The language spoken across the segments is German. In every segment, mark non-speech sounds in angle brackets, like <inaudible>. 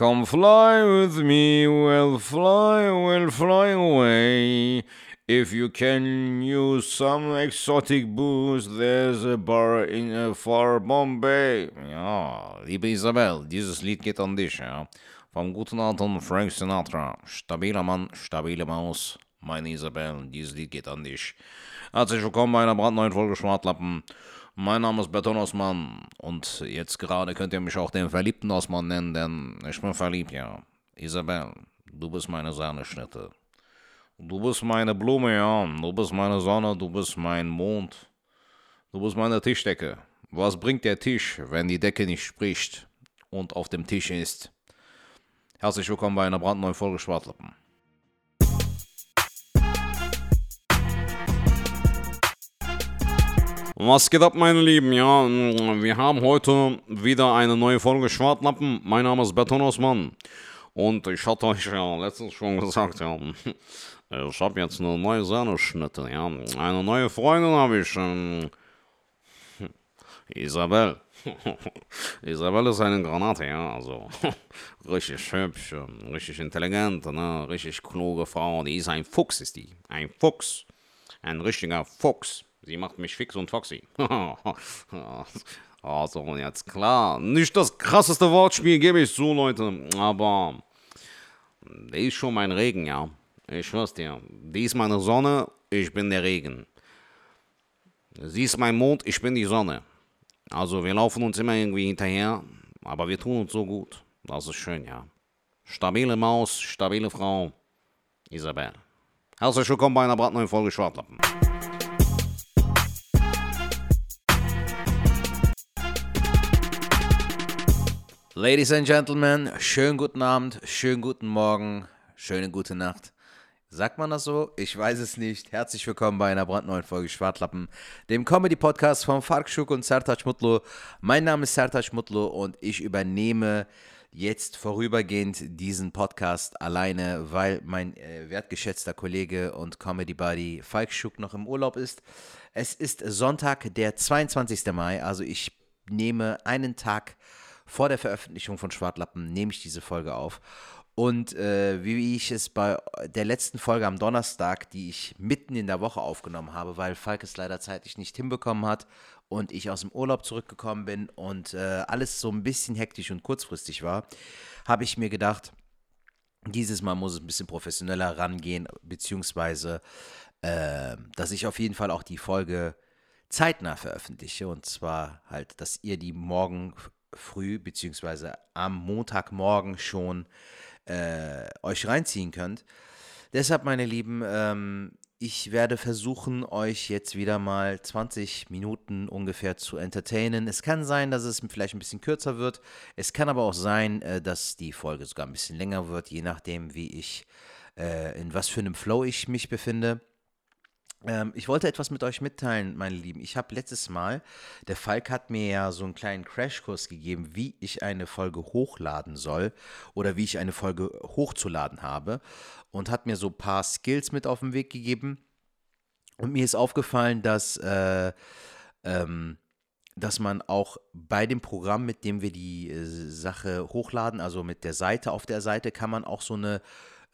Come fly with me, we'll fly, we'll fly away. If you can use some exotic booze, there's a bar in a far Bombay. Ja, liebe Isabel, dieses Lied geht an dich, ja. Vom guten alten Frank Sinatra. Stabiler Mann, stabile Maus. Meine Isabel, dieses Lied geht an dich. Herzlich willkommen bei einer brandneuen Folge Schwartlappen. Mein Name ist Beton Osman und jetzt gerade könnt ihr mich auch den verliebten Osman nennen, denn ich bin verliebt, ja. Isabel, du bist meine Sahneschnitte. Du bist meine Blume, ja. Du bist meine Sonne, du bist mein Mond. Du bist meine Tischdecke. Was bringt der Tisch, wenn die Decke nicht spricht und auf dem Tisch ist? Herzlich willkommen bei einer brandneuen Folge Schwartlappen. Was geht ab, meine Lieben? Ja, wir haben heute wieder eine neue Folge Schwartlappen. Mein Name ist Beton Osman. Und ich hatte euch ja letztens schon gesagt, ja, ich habe jetzt eine neue Sahneschnitte, ja. Eine neue Freundin habe ich, ähm, Isabel. <laughs> Isabel ist eine Granate, ja, also <laughs> richtig hübsch, richtig intelligent, ne, richtig kluge Frau. Die ist ein Fuchs, ist die. Ein Fuchs. Ein richtiger Fuchs. Sie macht mich fix und foxy. <laughs> also, jetzt klar. Nicht das krasseste Wortspiel, gebe ich zu, Leute. Aber die ist schon mein Regen, ja. Ich schwör's dir. Die ist meine Sonne, ich bin der Regen. Sie ist mein Mond, ich bin die Sonne. Also, wir laufen uns immer irgendwie hinterher, aber wir tun uns so gut. Das ist schön, ja. Stabile Maus, stabile Frau. Isabel. Herzlich willkommen bei einer brandneuen Folge Schwartlappen. Ladies and Gentlemen, schönen guten Abend, schönen guten Morgen, schöne gute Nacht. Sagt man das so? Ich weiß es nicht. Herzlich willkommen bei einer brandneuen Folge Schwartlappen, dem Comedy-Podcast von Fark Schuk und Sertac Mutlu. Mein Name ist Sertac Mutlu und ich übernehme jetzt vorübergehend diesen Podcast alleine, weil mein äh, wertgeschätzter Kollege und Comedy-Buddy Falk Schuk noch im Urlaub ist. Es ist Sonntag, der 22. Mai, also ich nehme einen Tag vor der Veröffentlichung von Schwartlappen nehme ich diese Folge auf. Und äh, wie ich es bei der letzten Folge am Donnerstag, die ich mitten in der Woche aufgenommen habe, weil Falk es leider zeitlich nicht hinbekommen hat und ich aus dem Urlaub zurückgekommen bin und äh, alles so ein bisschen hektisch und kurzfristig war, habe ich mir gedacht, dieses Mal muss es ein bisschen professioneller rangehen, beziehungsweise, äh, dass ich auf jeden Fall auch die Folge zeitnah veröffentliche. Und zwar halt, dass ihr die morgen früh beziehungsweise am Montagmorgen schon äh, euch reinziehen könnt. Deshalb, meine Lieben, ähm, ich werde versuchen, euch jetzt wieder mal 20 Minuten ungefähr zu entertainen. Es kann sein, dass es vielleicht ein bisschen kürzer wird. Es kann aber auch sein, äh, dass die Folge sogar ein bisschen länger wird, je nachdem, wie ich, äh, in was für einem Flow ich mich befinde. Ähm, ich wollte etwas mit euch mitteilen, meine Lieben. Ich habe letztes Mal, der Falk hat mir ja so einen kleinen Crashkurs gegeben, wie ich eine Folge hochladen soll oder wie ich eine Folge hochzuladen habe und hat mir so ein paar Skills mit auf den Weg gegeben. Und mir ist aufgefallen, dass, äh, ähm, dass man auch bei dem Programm, mit dem wir die äh, Sache hochladen, also mit der Seite, auf der Seite kann man auch so eine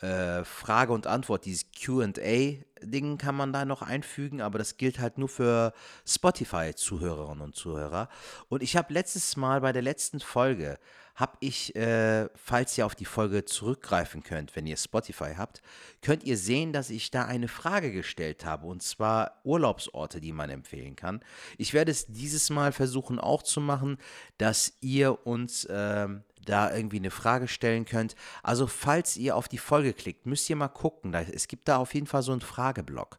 äh, Frage und Antwort, dieses QA-Ding kann man da noch einfügen, aber das gilt halt nur für Spotify-Zuhörerinnen und Zuhörer. Und ich habe letztes Mal bei der letzten Folge, habe ich, äh, falls ihr auf die Folge zurückgreifen könnt, wenn ihr Spotify habt, könnt ihr sehen, dass ich da eine Frage gestellt habe, und zwar Urlaubsorte, die man empfehlen kann. Ich werde es dieses Mal versuchen auch zu machen, dass ihr uns äh, da irgendwie eine Frage stellen könnt. Also falls ihr auf die Folge klickt, müsst ihr mal gucken. es gibt da auf jeden Fall so einen Frageblock.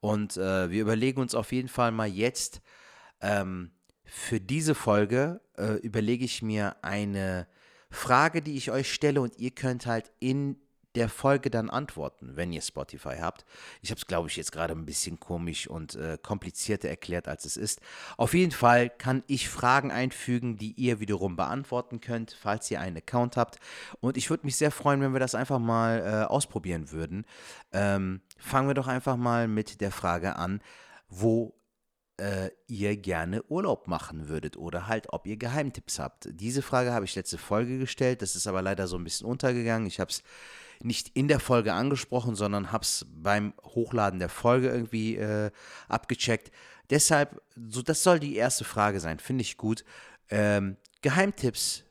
Und äh, wir überlegen uns auf jeden Fall mal jetzt, ähm, für diese Folge äh, überlege ich mir eine Frage, die ich euch stelle und ihr könnt halt in der Folge dann antworten, wenn ihr Spotify habt. Ich habe es, glaube ich, jetzt gerade ein bisschen komisch und äh, komplizierter erklärt, als es ist. Auf jeden Fall kann ich Fragen einfügen, die ihr wiederum beantworten könnt, falls ihr einen Account habt. Und ich würde mich sehr freuen, wenn wir das einfach mal äh, ausprobieren würden. Ähm, fangen wir doch einfach mal mit der Frage an, wo äh, ihr gerne Urlaub machen würdet oder halt, ob ihr Geheimtipps habt. Diese Frage habe ich letzte Folge gestellt, das ist aber leider so ein bisschen untergegangen. Ich habe es nicht in der Folge angesprochen, sondern habe es beim Hochladen der Folge irgendwie äh, abgecheckt. Deshalb, so, das soll die erste Frage sein, finde ich gut. Ähm, Geheimtipps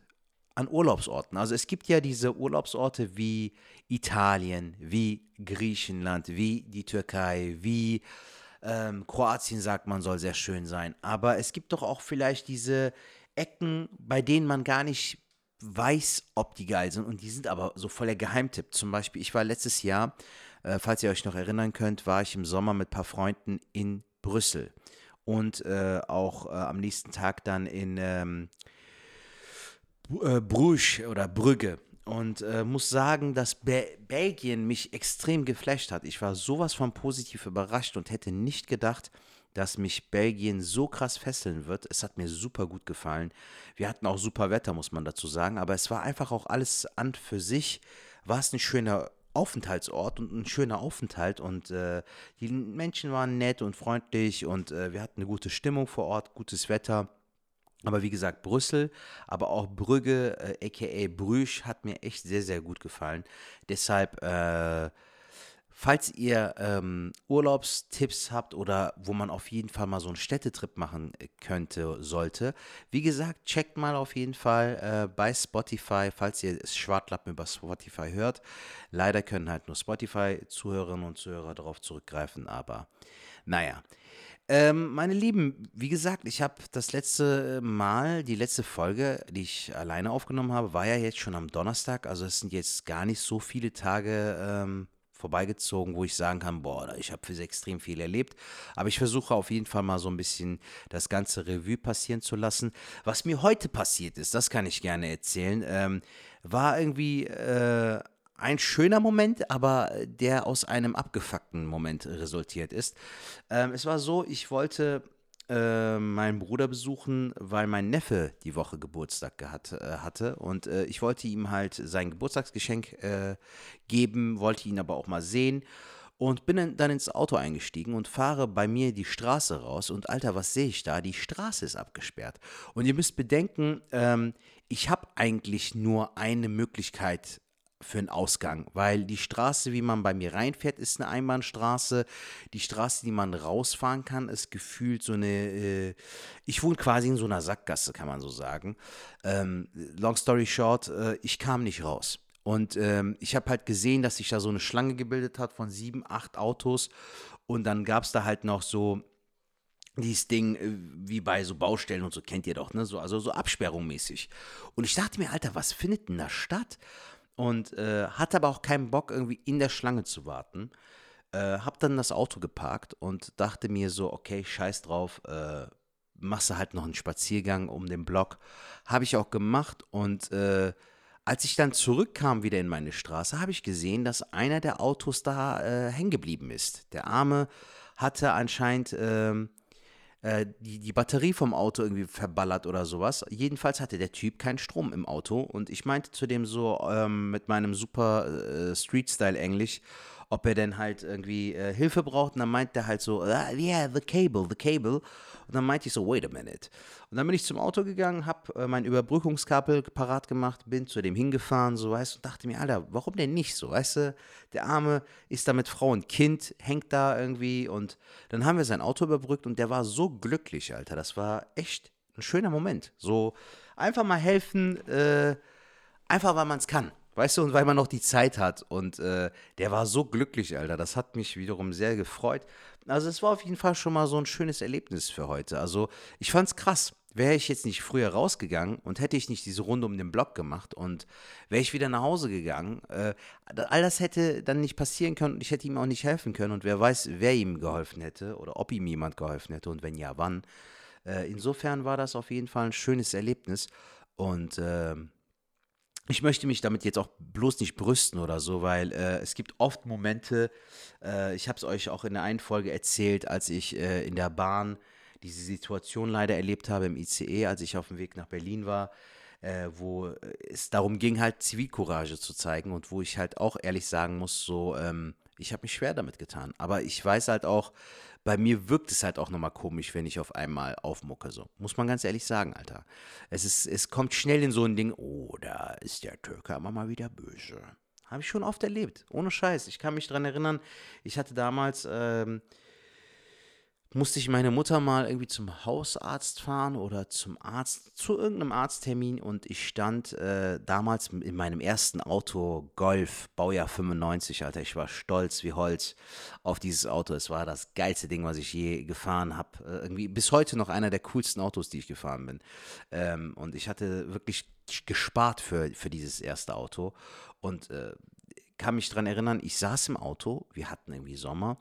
an Urlaubsorten. Also es gibt ja diese Urlaubsorte wie Italien, wie Griechenland, wie die Türkei, wie ähm, Kroatien sagt man soll sehr schön sein. Aber es gibt doch auch vielleicht diese Ecken, bei denen man gar nicht weiß, ob die geil sind und die sind aber so voll der Geheimtipp. Zum Beispiel, ich war letztes Jahr, äh, falls ihr euch noch erinnern könnt, war ich im Sommer mit ein paar Freunden in Brüssel und äh, auch äh, am nächsten Tag dann in ähm, äh, Bruges oder Brügge und äh, muss sagen, dass Be Belgien mich extrem geflasht hat. Ich war sowas von positiv überrascht und hätte nicht gedacht, dass mich Belgien so krass fesseln wird. Es hat mir super gut gefallen. Wir hatten auch super Wetter, muss man dazu sagen, aber es war einfach auch alles an für sich. War es ein schöner Aufenthaltsort und ein schöner Aufenthalt und äh, die Menschen waren nett und freundlich und äh, wir hatten eine gute Stimmung vor Ort, gutes Wetter. Aber wie gesagt, Brüssel, aber auch Brügge, äh, aka Brüsch, hat mir echt sehr, sehr gut gefallen. Deshalb, äh, falls ihr ähm, Urlaubstipps habt oder wo man auf jeden Fall mal so einen Städtetrip machen äh, könnte, sollte, wie gesagt, checkt mal auf jeden Fall äh, bei Spotify, falls ihr Schwartlappen über Spotify hört. Leider können halt nur Spotify-Zuhörerinnen und Zuhörer darauf zurückgreifen, aber naja. Ähm, meine Lieben, wie gesagt, ich habe das letzte Mal, die letzte Folge, die ich alleine aufgenommen habe, war ja jetzt schon am Donnerstag. Also es sind jetzt gar nicht so viele Tage ähm, vorbeigezogen, wo ich sagen kann, boah, ich habe für extrem viel erlebt. Aber ich versuche auf jeden Fall mal so ein bisschen das ganze Revue passieren zu lassen. Was mir heute passiert ist, das kann ich gerne erzählen, ähm, war irgendwie äh, ein schöner Moment, aber der aus einem abgefuckten Moment resultiert ist. Ähm, es war so, ich wollte äh, meinen Bruder besuchen, weil mein Neffe die Woche Geburtstag gehabt, äh, hatte und äh, ich wollte ihm halt sein Geburtstagsgeschenk äh, geben, wollte ihn aber auch mal sehen und bin dann ins Auto eingestiegen und fahre bei mir die Straße raus und Alter, was sehe ich da? Die Straße ist abgesperrt. Und ihr müsst bedenken, ähm, ich habe eigentlich nur eine Möglichkeit für einen Ausgang, weil die Straße, wie man bei mir reinfährt, ist eine Einbahnstraße. Die Straße, die man rausfahren kann, ist gefühlt so eine. Äh, ich wohne quasi in so einer Sackgasse, kann man so sagen. Ähm, long story short, äh, ich kam nicht raus. Und ähm, ich habe halt gesehen, dass sich da so eine Schlange gebildet hat von sieben, acht Autos. Und dann gab es da halt noch so dieses Ding äh, wie bei so Baustellen und so kennt ihr doch, ne? So, also so Absperrung mäßig. Und ich dachte mir, Alter, was findet denn da statt? Und äh, hatte aber auch keinen Bock, irgendwie in der Schlange zu warten. Äh, hab dann das Auto geparkt und dachte mir so, okay, scheiß drauf, äh, machst du halt noch einen Spaziergang um den Block. Habe ich auch gemacht und äh, als ich dann zurückkam wieder in meine Straße, habe ich gesehen, dass einer der Autos da äh, hängen geblieben ist. Der Arme hatte anscheinend ähm, äh, die, die Batterie vom Auto irgendwie verballert oder sowas. Jedenfalls hatte der Typ keinen Strom im Auto und ich meinte zu dem so ähm, mit meinem super äh, Street-Style-Englisch, ob er denn halt irgendwie äh, Hilfe braucht. Und dann meint er halt so, ah, yeah, the cable, the cable. Und dann meinte ich so, wait a minute. Und dann bin ich zum Auto gegangen, habe äh, mein Überbrückungskabel parat gemacht, bin zu dem hingefahren, so weißt du, und dachte mir, Alter, warum denn nicht so, weißt du? Der Arme ist da mit Frau und Kind, hängt da irgendwie und dann haben wir sein Auto überbrückt und der war so glücklich, Alter. Das war echt ein schöner Moment. So einfach mal helfen, äh, einfach weil man es kann. Weißt du, und weil man noch die Zeit hat. Und äh, der war so glücklich, Alter. Das hat mich wiederum sehr gefreut. Also es war auf jeden Fall schon mal so ein schönes Erlebnis für heute. Also ich fand's krass. Wäre ich jetzt nicht früher rausgegangen und hätte ich nicht diese Runde um den Block gemacht und wäre ich wieder nach Hause gegangen, äh, all das hätte dann nicht passieren können und ich hätte ihm auch nicht helfen können und wer weiß, wer ihm geholfen hätte oder ob ihm jemand geholfen hätte und wenn ja, wann. Äh, insofern war das auf jeden Fall ein schönes Erlebnis und äh, ich möchte mich damit jetzt auch bloß nicht brüsten oder so, weil äh, es gibt oft Momente, äh, ich habe es euch auch in der einen Folge erzählt, als ich äh, in der Bahn diese Situation leider erlebt habe im ICE, als ich auf dem Weg nach Berlin war, äh, wo es darum ging, halt Zivilcourage zu zeigen und wo ich halt auch ehrlich sagen muss, so, ähm, Ich habe mich schwer damit getan. Aber ich weiß halt auch, bei mir wirkt es halt auch nochmal komisch, wenn ich auf einmal aufmucke. So. Muss man ganz ehrlich sagen, Alter. Es, ist, es kommt schnell in so ein Ding, oh, da ist der Türke aber mal wieder böse. Habe ich schon oft erlebt. Ohne Scheiß. Ich kann mich daran erinnern, ich hatte damals. Ähm, musste ich meine Mutter mal irgendwie zum Hausarzt fahren oder zum Arzt, zu irgendeinem Arzttermin und ich stand äh, damals in meinem ersten Auto Golf, Baujahr 95, Alter. Ich war stolz wie Holz auf dieses Auto. Es war das geilste Ding, was ich je gefahren habe. Äh, irgendwie bis heute noch einer der coolsten Autos, die ich gefahren bin. Ähm, und ich hatte wirklich gespart für, für dieses erste Auto und äh, kann mich daran erinnern, ich saß im Auto, wir hatten irgendwie Sommer,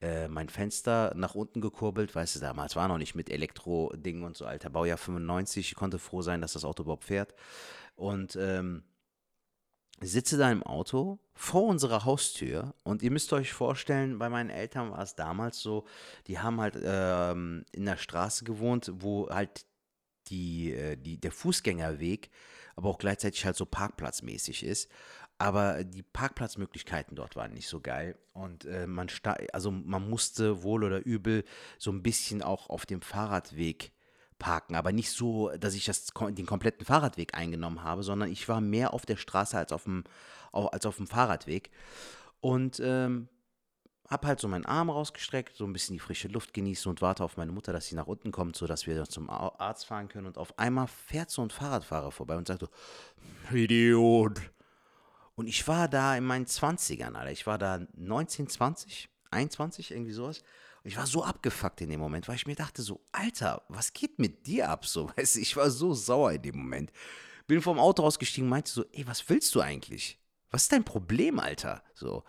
äh, mein Fenster nach unten gekurbelt, weißt du, damals war noch nicht mit Elektro-Ding und so, alter Baujahr 95, ich konnte froh sein, dass das Auto überhaupt fährt. Und ähm, sitze da im Auto vor unserer Haustür und ihr müsst euch vorstellen, bei meinen Eltern war es damals so, die haben halt ähm, in der Straße gewohnt, wo halt die, äh, die, der Fußgängerweg aber auch gleichzeitig halt so parkplatzmäßig ist. Aber die Parkplatzmöglichkeiten dort waren nicht so geil. Und äh, man, also man musste wohl oder übel so ein bisschen auch auf dem Fahrradweg parken. Aber nicht so, dass ich das, den kompletten Fahrradweg eingenommen habe, sondern ich war mehr auf der Straße als auf dem, als auf dem Fahrradweg. Und ähm, habe halt so meinen Arm rausgestreckt, so ein bisschen die frische Luft genießen und warte auf meine Mutter, dass sie nach unten kommt, sodass wir zum Arzt fahren können. Und auf einmal fährt so ein Fahrradfahrer vorbei und sagt so, Idiot, und ich war da in meinen 20ern, Alter. Ich war da 19, 20, 21, irgendwie sowas. Und ich war so abgefuckt in dem Moment, weil ich mir dachte so, Alter, was geht mit dir ab? So, <laughs> weißt du, ich war so sauer in dem Moment. Bin vom Auto rausgestiegen meinte so, ey, was willst du eigentlich? Was ist dein Problem, Alter? So.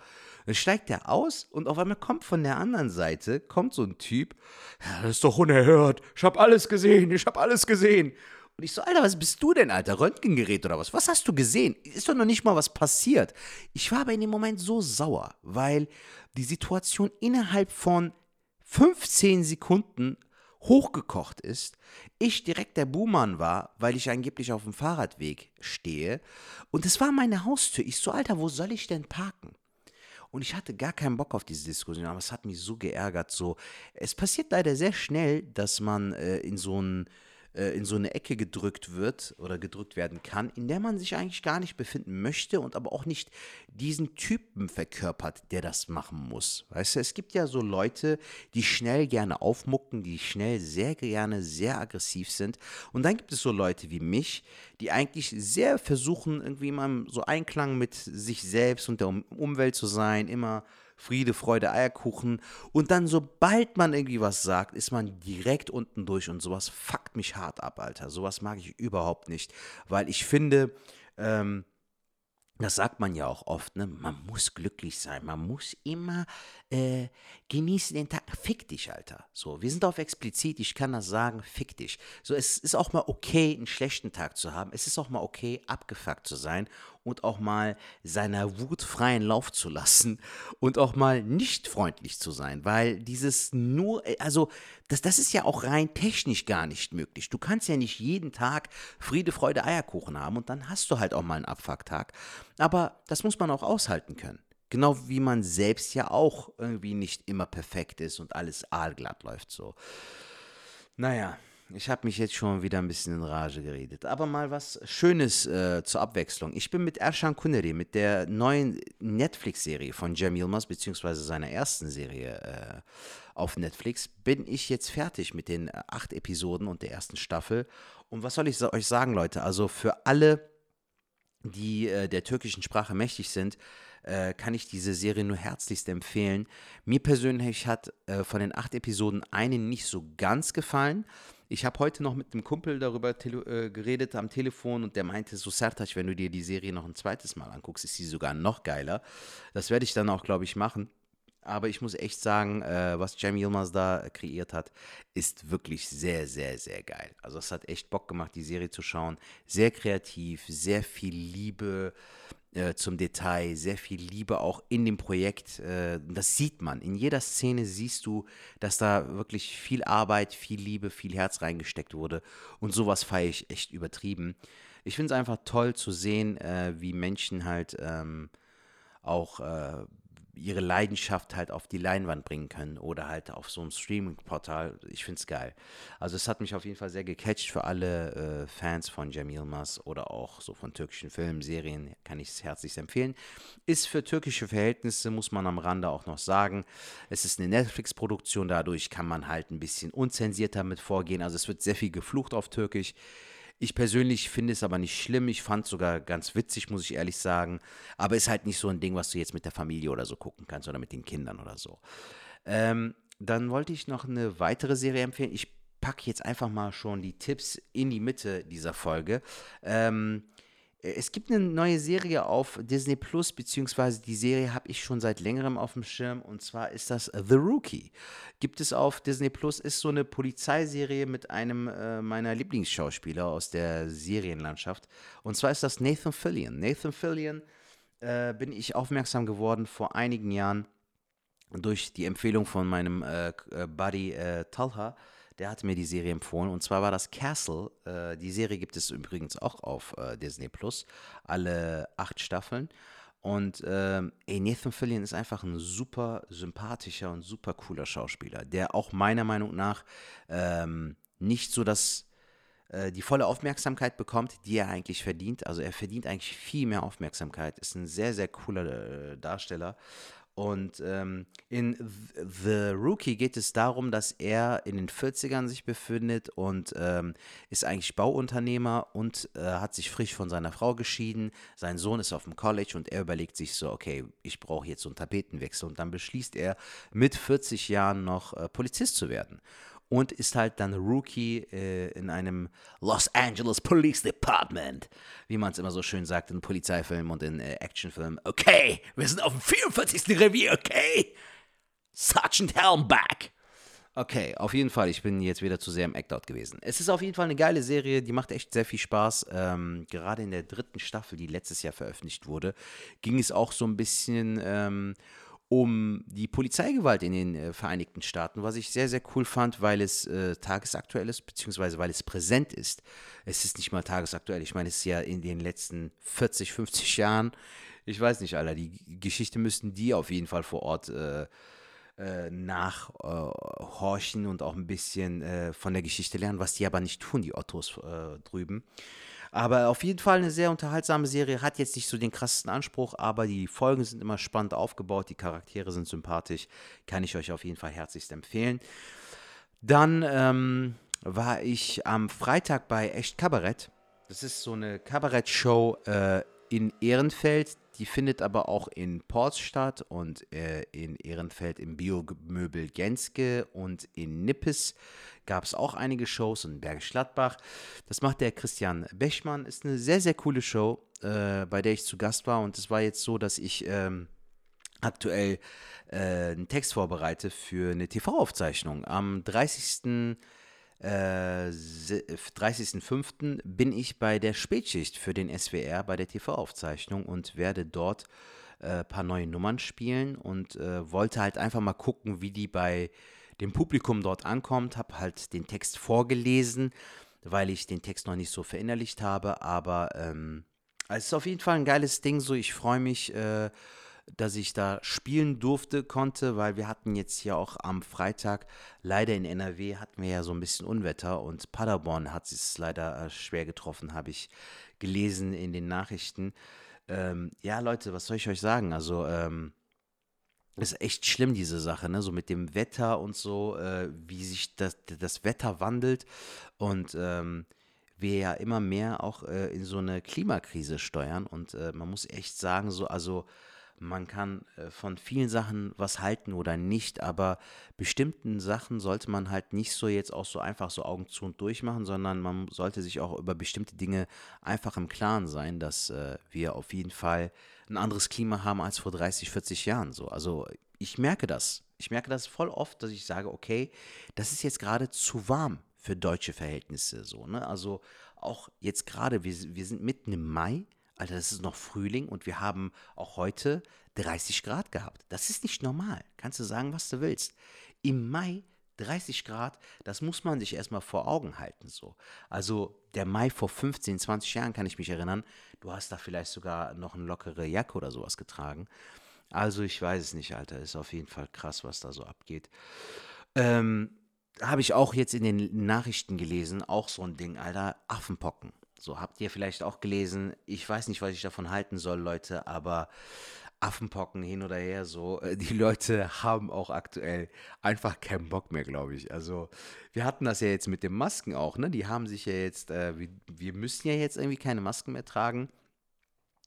Dann steigt er aus und auf einmal kommt von der anderen Seite, kommt so ein Typ, ja, das ist doch unerhört, ich hab alles gesehen, ich hab alles gesehen. Und ich so, Alter, was bist du denn, Alter? Röntgengerät oder was? Was hast du gesehen? Ist doch noch nicht mal was passiert. Ich war aber in dem Moment so sauer, weil die Situation innerhalb von 15 Sekunden hochgekocht ist, ich direkt der Buhmann war, weil ich angeblich auf dem Fahrradweg stehe. Und es war meine Haustür. Ich so, Alter, wo soll ich denn parken? Und ich hatte gar keinen Bock auf diese Diskussion, aber es hat mich so geärgert. So, es passiert leider sehr schnell, dass man äh, in so einen äh, in so eine Ecke gedrückt wird oder gedrückt werden kann, in der man sich eigentlich gar nicht befinden möchte und aber auch nicht diesen Typen verkörpert, der das machen muss. Weißt du, es gibt ja so Leute, die schnell gerne aufmucken, die schnell sehr gerne sehr aggressiv sind. Und dann gibt es so Leute wie mich, die eigentlich sehr versuchen, irgendwie immer so Einklang mit sich selbst und der Umwelt zu sein, immer Friede, Freude, Eierkuchen. Und dann, sobald man irgendwie was sagt, ist man direkt unten durch und sowas fuckt mich hart ab, Alter. Sowas mag ich überhaupt nicht, weil ich finde, ähm, das sagt man ja auch oft, ne? Man muss glücklich sein, man muss immer äh, genießen den Tag. Fick dich, Alter. So, wir sind auf explizit, ich kann das sagen, fick dich. So, es ist auch mal okay, einen schlechten Tag zu haben. Es ist auch mal okay, abgefuckt zu sein und auch mal seiner Wut freien Lauf zu lassen und auch mal nicht freundlich zu sein, weil dieses nur, äh, also das, das ist ja auch rein technisch gar nicht möglich. Du kannst ja nicht jeden Tag Friede, Freude, Eierkuchen haben und dann hast du halt auch mal einen Abfucktag. Aber das muss man auch aushalten können. Genau wie man selbst ja auch irgendwie nicht immer perfekt ist und alles aalglatt läuft so. Naja, ich habe mich jetzt schon wieder ein bisschen in Rage geredet. Aber mal was Schönes äh, zur Abwechslung. Ich bin mit Erşan Kuneri, mit der neuen Netflix-Serie von Cem Yilmaz, beziehungsweise seiner ersten Serie äh, auf Netflix, bin ich jetzt fertig mit den äh, acht Episoden und der ersten Staffel. Und was soll ich euch sagen, Leute? Also für alle, die äh, der türkischen Sprache mächtig sind, äh, kann ich diese Serie nur herzlichst empfehlen. Mir persönlich hat äh, von den acht Episoden eine nicht so ganz gefallen. Ich habe heute noch mit einem Kumpel darüber äh, geredet am Telefon und der meinte, so Sertac, wenn du dir die Serie noch ein zweites Mal anguckst, ist sie sogar noch geiler. Das werde ich dann auch, glaube ich, machen. Aber ich muss echt sagen, äh, was Jamie Yilmaz da kreiert hat, ist wirklich sehr, sehr, sehr geil. Also es hat echt Bock gemacht, die Serie zu schauen. Sehr kreativ, sehr viel Liebe, äh, zum Detail, sehr viel Liebe auch in dem Projekt. Äh, das sieht man. In jeder Szene siehst du, dass da wirklich viel Arbeit, viel Liebe, viel Herz reingesteckt wurde. Und sowas feiere ich echt übertrieben. Ich finde es einfach toll zu sehen, äh, wie Menschen halt ähm, auch ihre Leidenschaft halt auf die Leinwand bringen können oder halt auf so einem Streaming-Portal. Ich finde es geil. Also es hat mich auf jeden Fall sehr gecatcht für alle äh, Fans von Cem Yilmaz oder auch so von türkischen Filmen, Serien, kann ich es herzlich empfehlen. Ist für türkische Verhältnisse, muss man am Rande auch noch sagen. Es ist eine Netflix-Produktion, dadurch kann man halt ein bisschen unzensierter mit vorgehen. Also es wird sehr viel geflucht auf Türkisch. Ich persönlich finde es aber nicht schlimm. Ich fand es sogar ganz witzig, muss ich ehrlich sagen. Aber ist halt nicht so ein Ding, was du jetzt mit der Familie oder so gucken kannst oder mit den Kindern oder so. Ähm, dann wollte ich noch eine weitere Serie empfehlen. Ich packe jetzt einfach mal schon die Tipps in die Mitte dieser Folge. Ähm, es gibt eine neue Serie auf Disney Plus, beziehungsweise die Serie habe ich schon seit längerem auf dem Schirm und zwar ist das The Rookie. Gibt es auf Disney Plus, ist so eine Polizeiserie mit einem äh, meiner Lieblingsschauspieler aus der Serienlandschaft und zwar ist das Nathan Fillion. Nathan Fillion äh, bin ich aufmerksam geworden vor einigen Jahren durch die Empfehlung von meinem äh, äh Buddy äh, Talha der hatte mir die Serie empfohlen. Und zwar war das Castle. Äh, die Serie gibt es übrigens auch auf äh, Disney Plus. Alle acht Staffeln. Und ey, Nathan Fillion ist einfach ein super sympathischer und super cooler Schauspieler, der auch meiner Meinung nach ähm, nicht so das äh, die volle Aufmerksamkeit bekommt, die er eigentlich verdient. Also er verdient eigentlich viel mehr Aufmerksamkeit, ist ein sehr, sehr cooler äh, Darsteller und ähm, in The Rookie geht es darum, dass er in den 40ern sich befindet und ähm, ist eigentlich Bauunternehmer und äh, hat sich frisch von seiner Frau geschieden. Sein Sohn ist auf dem College und er überlegt sich so, okay, ich brauche jetzt so einen Tapetenwechsel. Und dann beschließt er, mit 40 Jahren noch äh, Polizist zu werden und ist halt dann Rookie äh, in einem Los Angeles Police Department, wie man es immer so schön sagt in Polizeifilmen und in äh, Actionfilmen. Okay, wir sind auf dem 44. Revier, okay? Sergeant Helmback. Okay, auf jeden Fall. Ich bin jetzt wieder zu sehr im Act-Out gewesen. Es ist auf jeden Fall eine geile Serie, die macht echt sehr viel Spaß. Ähm, gerade in der dritten Staffel, die letztes Jahr veröffentlicht wurde, ging es auch so ein bisschen ähm, um die Polizeigewalt in den äh, Vereinigten Staaten, was ich sehr, sehr cool fand, weil es äh, tagesaktuell ist, beziehungsweise weil es präsent ist. Es ist nicht mal tagesaktuell, ich meine, es ist ja in den letzten 40, 50 Jahren, ich weiß nicht, Alter, die Geschichte müssten die auf jeden Fall vor Ort äh, äh, nachhorchen und auch ein bisschen äh, von der Geschichte lernen, was die aber nicht tun, die Ottos äh, drüben. Aber auf jeden Fall eine sehr unterhaltsame Serie, hat jetzt nicht so den krassesten Anspruch, aber die Folgen sind immer spannend aufgebaut, die Charaktere sind sympathisch, kann ich euch auf jeden Fall herzlichst empfehlen. Dann ähm, war ich am Freitag bei Echt Kabarett. Das ist so eine Kabarett-Show äh, in Ehrenfeld. Die findet aber auch in Ports statt und äh, in Ehrenfeld im Biomöbel Genske und in Nippes gab es auch einige Shows in Bergisch Gladbach. Das macht der Christian Bechmann. Ist eine sehr, sehr coole Show, äh, bei der ich zu Gast war. Und es war jetzt so, dass ich ähm, aktuell äh, einen Text vorbereite für eine TV-Aufzeichnung. Am 30. Äh, 30.05. bin ich bei der Spätschicht für den SWR bei der TV-Aufzeichnung und werde dort ein äh, paar neue Nummern spielen und äh, wollte halt einfach mal gucken, wie die bei dem Publikum dort ankommt, habe halt den Text vorgelesen, weil ich den Text noch nicht so verinnerlicht habe, aber ähm, es ist auf jeden Fall ein geiles Ding, so ich freue mich, äh, dass ich da spielen durfte, konnte, weil wir hatten jetzt hier auch am Freitag, leider in NRW hatten wir ja so ein bisschen Unwetter und Paderborn hat es leider äh, schwer getroffen, habe ich gelesen in den Nachrichten. Ähm, ja, Leute, was soll ich euch sagen? Also, ähm, ist echt schlimm, diese Sache, ne? So mit dem Wetter und so, äh, wie sich das, das Wetter wandelt und ähm, wir ja immer mehr auch äh, in so eine Klimakrise steuern. Und äh, man muss echt sagen, so, also man kann äh, von vielen Sachen was halten oder nicht, aber bestimmten Sachen sollte man halt nicht so jetzt auch so einfach so Augen zu und durch machen, sondern man sollte sich auch über bestimmte Dinge einfach im Klaren sein, dass äh, wir auf jeden Fall ein anderes Klima haben als vor 30, 40 Jahren. So. Also ich merke das. Ich merke das voll oft, dass ich sage, okay, das ist jetzt gerade zu warm für deutsche Verhältnisse. So, ne? Also auch jetzt gerade, wir, wir sind mitten im Mai, Alter, das ist noch Frühling und wir haben auch heute 30 Grad gehabt. Das ist nicht normal. Kannst du sagen, was du willst. Im Mai 30 Grad, das muss man sich erstmal vor Augen halten. So. Also der Mai vor 15, 20 Jahren kann ich mich erinnern, du hast da vielleicht sogar noch eine lockere Jacke oder sowas getragen. Also ich weiß es nicht, Alter. Ist auf jeden Fall krass, was da so abgeht. Ähm, habe ich auch jetzt in den Nachrichten gelesen, auch so ein Ding, Alter, Affenpocken. So habt ihr vielleicht auch gelesen. Ich weiß nicht, was ich davon halten soll, Leute, aber Affenpocken hin oder her, so, äh, die Leute haben auch aktuell einfach keinen Bock mehr, glaube ich. Also, wir hatten das ja jetzt mit den Masken auch, ne? Die haben sich ja jetzt, äh, wir, wir müssen ja jetzt irgendwie keine Masken mehr tragen.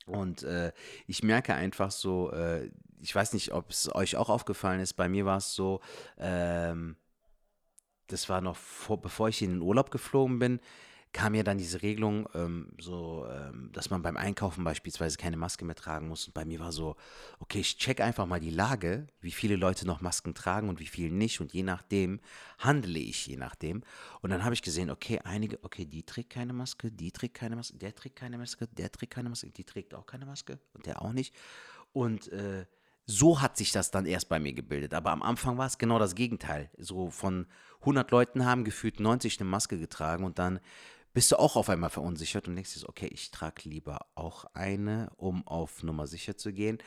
Und äh, ich merke einfach so, äh, ich weiß nicht, ob es euch auch aufgefallen ist, bei mir war es so, ähm, das war noch vor, bevor ich in den Urlaub geflogen bin, kam ja dann diese Regelung, ähm, so, ähm, dass man beim Einkaufen beispielsweise keine Maske mehr tragen muss. Und bei mir war so, okay, ich check einfach mal die Lage, wie viele Leute noch Masken tragen und wie viele nicht. Und je nachdem handle ich, je nachdem. Und dann habe ich gesehen, okay, einige, okay, die trägt keine Maske, die trägt keine Maske, der trägt keine Maske, der trägt keine Maske, die trägt auch keine Maske und der auch nicht. Und äh, so hat sich das dann erst bei mir gebildet. Aber am Anfang war es genau das Gegenteil. So von 100 Leuten haben gefühlt 90 eine Maske getragen und dann bist du auch auf einmal verunsichert und denkst dir, so, okay, ich trage lieber auch eine, um auf Nummer sicher zu gehen.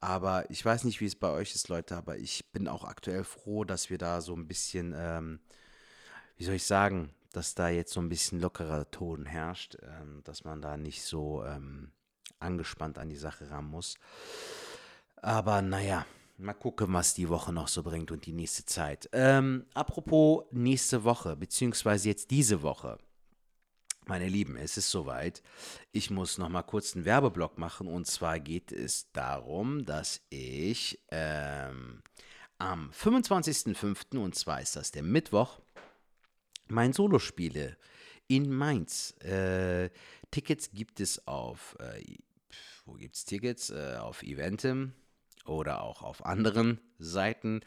Aber ich weiß nicht, wie es bei euch ist, Leute, aber ich bin auch aktuell froh, dass wir da so ein bisschen, ähm, wie soll ich sagen, dass da jetzt so ein bisschen lockerer Ton herrscht, ähm, dass man da nicht so ähm, angespannt an die Sache ran muss. Aber naja, mal gucken, was die Woche noch so bringt und die nächste Zeit. Ähm, apropos nächste Woche, beziehungsweise jetzt diese Woche. Meine Lieben, es ist soweit. Ich muss noch mal kurz einen Werbeblock machen. Und zwar geht es darum, dass ich ähm, am 25.05., und zwar ist das der Mittwoch, mein Solo spiele in Mainz. Äh, Tickets gibt es auf, äh, wo gibt es Tickets? Äh, auf Eventim oder auch auf anderen Seiten.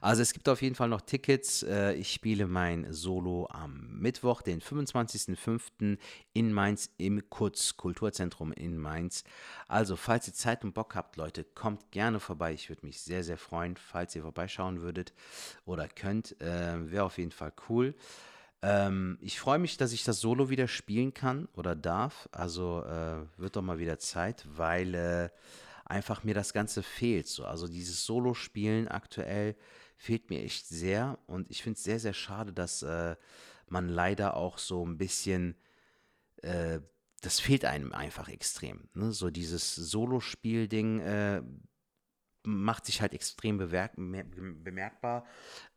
Also es gibt auf jeden Fall noch Tickets. Äh, ich spiele mein Solo am Mittwoch, den 25.05. in Mainz im Kurz Kulturzentrum in Mainz. Also falls ihr Zeit und Bock habt, Leute, kommt gerne vorbei. Ich würde mich sehr, sehr freuen, falls ihr vorbeischauen würdet oder könnt. Äh, Wäre auf jeden Fall cool. Ähm, ich freue mich, dass ich das Solo wieder spielen kann oder darf. Also äh, wird doch mal wieder Zeit, weil einfach mir das Ganze fehlt. So. Also dieses Solo-Spielen aktuell fehlt mir echt sehr und ich finde es sehr, sehr schade, dass äh, man leider auch so ein bisschen, äh, das fehlt einem einfach extrem. Ne? So dieses Solo-Spiel-Ding äh, macht sich halt extrem bemerkbar,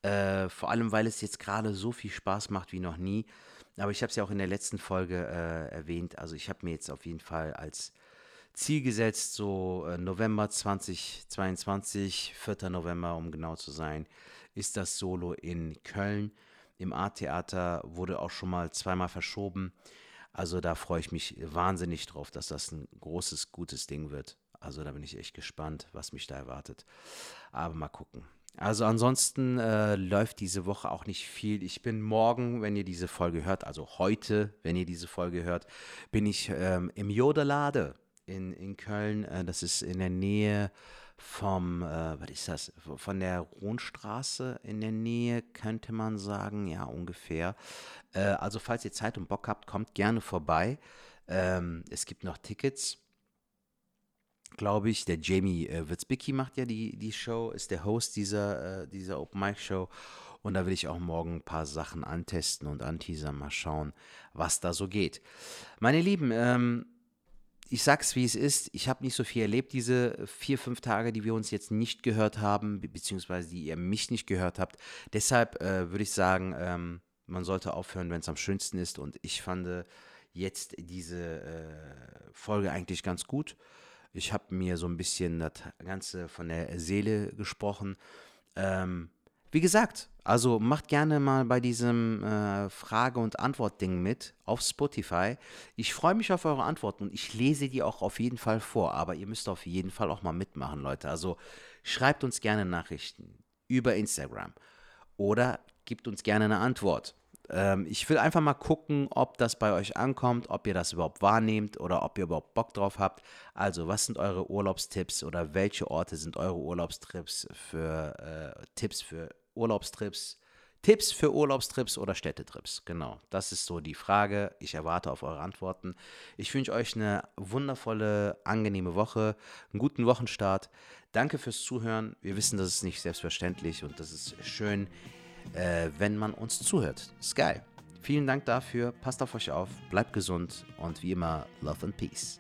äh, vor allem weil es jetzt gerade so viel Spaß macht wie noch nie. Aber ich habe es ja auch in der letzten Folge äh, erwähnt. Also ich habe mir jetzt auf jeden Fall als Ziel gesetzt, so äh, November 2022, 4. November, um genau zu sein, ist das Solo in Köln. Im Art-Theater wurde auch schon mal zweimal verschoben. Also da freue ich mich wahnsinnig drauf, dass das ein großes, gutes Ding wird. Also da bin ich echt gespannt, was mich da erwartet. Aber mal gucken. Also ansonsten äh, läuft diese Woche auch nicht viel. Ich bin morgen, wenn ihr diese Folge hört, also heute, wenn ihr diese Folge hört, bin ich ähm, im Jodelade in, in Köln. Äh, das ist in der Nähe vom, äh, was ist das, von der Rohnstraße in der Nähe, könnte man sagen, ja, ungefähr. Äh, also, falls ihr Zeit und Bock habt, kommt gerne vorbei. Ähm, es gibt noch Tickets, glaube ich. Der Jamie äh, Witzbicki macht ja die, die Show, ist der Host dieser, äh, dieser Open Mic Show. Und da will ich auch morgen ein paar Sachen antesten und anteasern, mal schauen, was da so geht. Meine Lieben, ähm, ich sag's wie es ist, ich habe nicht so viel erlebt diese vier, fünf Tage, die wir uns jetzt nicht gehört haben, beziehungsweise die ihr mich nicht gehört habt. Deshalb äh, würde ich sagen, ähm, man sollte aufhören, wenn es am schönsten ist. Und ich fand jetzt diese äh, Folge eigentlich ganz gut. Ich habe mir so ein bisschen das Ganze von der Seele gesprochen. Ähm, wie gesagt, also macht gerne mal bei diesem äh, Frage- und Antwort-Ding mit auf Spotify. Ich freue mich auf eure Antworten und ich lese die auch auf jeden Fall vor. Aber ihr müsst auf jeden Fall auch mal mitmachen, Leute. Also schreibt uns gerne Nachrichten über Instagram oder gebt uns gerne eine Antwort. Ähm, ich will einfach mal gucken, ob das bei euch ankommt, ob ihr das überhaupt wahrnehmt oder ob ihr überhaupt Bock drauf habt. Also, was sind eure Urlaubstipps oder welche Orte sind eure Urlaubstrips für äh, Tipps für Urlaubstrips, Tipps für Urlaubstrips oder Städtetrips? Genau, das ist so die Frage. Ich erwarte auf eure Antworten. Ich wünsche euch eine wundervolle, angenehme Woche, einen guten Wochenstart. Danke fürs Zuhören. Wir wissen, das ist nicht selbstverständlich und das ist schön, äh, wenn man uns zuhört. Geil. Vielen Dank dafür. Passt auf euch auf, bleibt gesund und wie immer, Love and Peace.